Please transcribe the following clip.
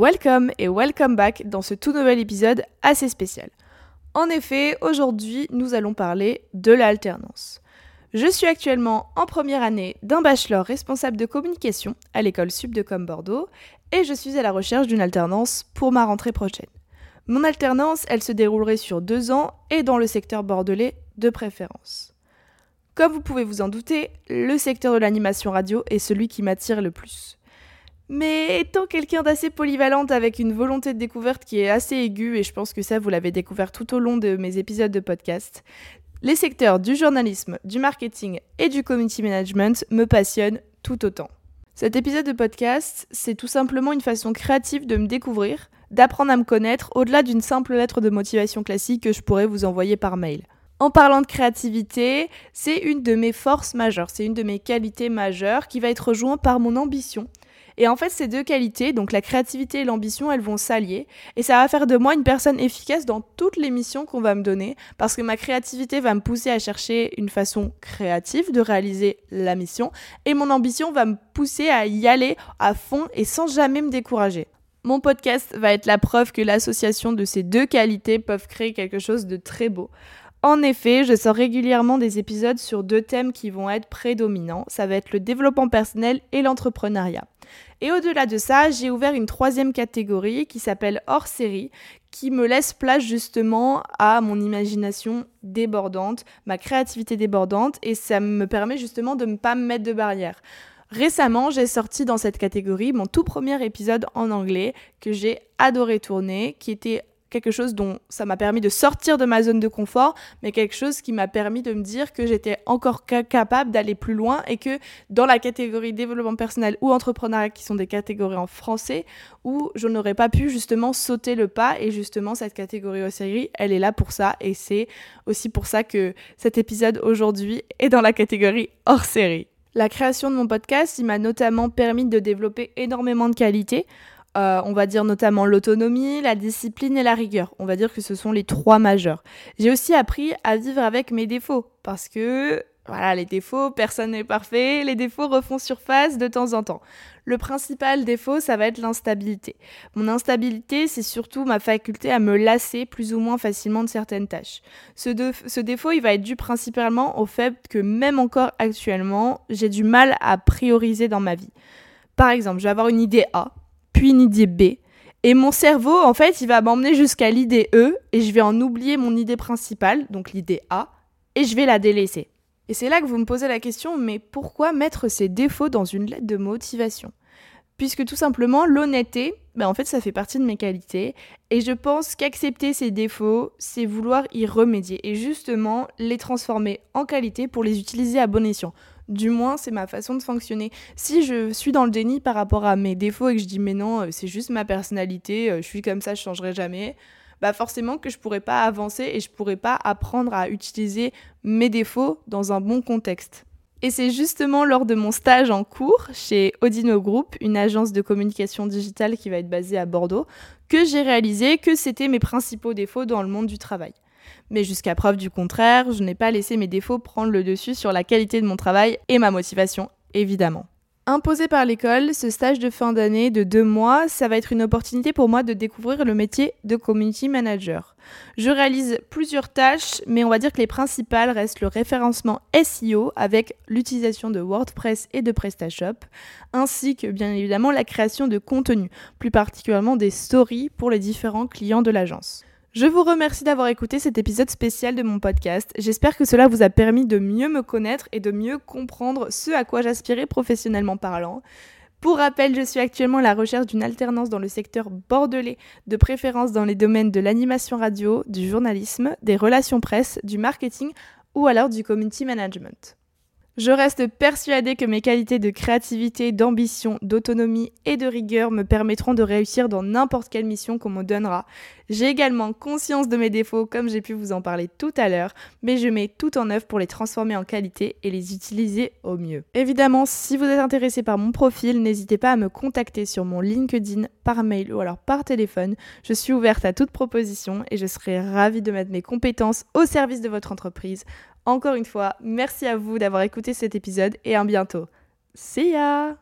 Welcome et welcome back dans ce tout nouvel épisode assez spécial. En effet, aujourd'hui, nous allons parler de l'alternance. Je suis actuellement en première année d'un bachelor responsable de communication à l'école Sub de Com Bordeaux et je suis à la recherche d'une alternance pour ma rentrée prochaine. Mon alternance, elle se déroulerait sur deux ans et dans le secteur bordelais de préférence. Comme vous pouvez vous en douter, le secteur de l'animation radio est celui qui m'attire le plus. Mais étant quelqu'un d'assez polyvalente avec une volonté de découverte qui est assez aiguë, et je pense que ça vous l'avez découvert tout au long de mes épisodes de podcast, les secteurs du journalisme, du marketing et du community management me passionnent tout autant. Cet épisode de podcast, c'est tout simplement une façon créative de me découvrir, d'apprendre à me connaître au-delà d'une simple lettre de motivation classique que je pourrais vous envoyer par mail. En parlant de créativité, c'est une de mes forces majeures, c'est une de mes qualités majeures qui va être rejointe par mon ambition et en fait, ces deux qualités, donc la créativité et l'ambition, elles vont s'allier. Et ça va faire de moi une personne efficace dans toutes les missions qu'on va me donner. Parce que ma créativité va me pousser à chercher une façon créative de réaliser la mission. Et mon ambition va me pousser à y aller à fond et sans jamais me décourager. Mon podcast va être la preuve que l'association de ces deux qualités peuvent créer quelque chose de très beau. En effet, je sors régulièrement des épisodes sur deux thèmes qui vont être prédominants. Ça va être le développement personnel et l'entrepreneuriat. Et au-delà de ça, j'ai ouvert une troisième catégorie qui s'appelle hors série, qui me laisse place justement à mon imagination débordante, ma créativité débordante, et ça me permet justement de ne pas me mettre de barrière. Récemment, j'ai sorti dans cette catégorie mon tout premier épisode en anglais que j'ai adoré tourner, qui était quelque chose dont ça m'a permis de sortir de ma zone de confort, mais quelque chose qui m'a permis de me dire que j'étais encore capable d'aller plus loin et que dans la catégorie développement personnel ou entrepreneuriat, qui sont des catégories en français, où je n'aurais pas pu justement sauter le pas et justement cette catégorie au série, elle est là pour ça et c'est aussi pour ça que cet épisode aujourd'hui est dans la catégorie hors série. La création de mon podcast, il m'a notamment permis de développer énormément de qualités euh, on va dire notamment l'autonomie, la discipline et la rigueur. On va dire que ce sont les trois majeurs. J'ai aussi appris à vivre avec mes défauts parce que voilà, les défauts, personne n'est parfait, les défauts refont surface de temps en temps. Le principal défaut, ça va être l'instabilité. Mon instabilité, c'est surtout ma faculté à me lasser plus ou moins facilement de certaines tâches. Ce, ce défaut, il va être dû principalement au fait que même encore actuellement, j'ai du mal à prioriser dans ma vie. Par exemple, je vais avoir une idée A, puis une idée B. Et mon cerveau, en fait, il va m'emmener jusqu'à l'idée E et je vais en oublier mon idée principale, donc l'idée A, et je vais la délaisser. Et c'est là que vous me posez la question, mais pourquoi mettre ces défauts dans une lettre de motivation? Puisque tout simplement, l'honnêteté, ben en fait, ça fait partie de mes qualités. Et je pense qu'accepter ces défauts, c'est vouloir y remédier et justement les transformer en qualité pour les utiliser à bon escient. Du moins, c'est ma façon de fonctionner. Si je suis dans le déni par rapport à mes défauts et que je dis mais non, euh, c'est juste ma personnalité, euh, je suis comme ça, je changerai jamais, bah forcément que je pourrais pas avancer et je pourrais pas apprendre à utiliser mes défauts dans un bon contexte. Et c'est justement lors de mon stage en cours chez Odino Group, une agence de communication digitale qui va être basée à Bordeaux, que j'ai réalisé que c'était mes principaux défauts dans le monde du travail. Mais jusqu'à preuve du contraire, je n'ai pas laissé mes défauts prendre le dessus sur la qualité de mon travail et ma motivation, évidemment. Imposé par l'école, ce stage de fin d'année de deux mois, ça va être une opportunité pour moi de découvrir le métier de community manager. Je réalise plusieurs tâches, mais on va dire que les principales restent le référencement SEO avec l'utilisation de WordPress et de PrestaShop, ainsi que bien évidemment la création de contenu, plus particulièrement des stories pour les différents clients de l'agence. Je vous remercie d'avoir écouté cet épisode spécial de mon podcast. J'espère que cela vous a permis de mieux me connaître et de mieux comprendre ce à quoi j'aspirais professionnellement parlant. Pour rappel, je suis actuellement à la recherche d'une alternance dans le secteur bordelais, de préférence dans les domaines de l'animation radio, du journalisme, des relations presse, du marketing ou alors du community management. Je reste persuadée que mes qualités de créativité, d'ambition, d'autonomie et de rigueur me permettront de réussir dans n'importe quelle mission qu'on me donnera. J'ai également conscience de mes défauts comme j'ai pu vous en parler tout à l'heure, mais je mets tout en œuvre pour les transformer en qualité et les utiliser au mieux. Évidemment, si vous êtes intéressé par mon profil, n'hésitez pas à me contacter sur mon LinkedIn, par mail ou alors par téléphone. Je suis ouverte à toute proposition et je serai ravie de mettre mes compétences au service de votre entreprise. Encore une fois, merci à vous d'avoir écouté cet épisode et à bientôt. See ya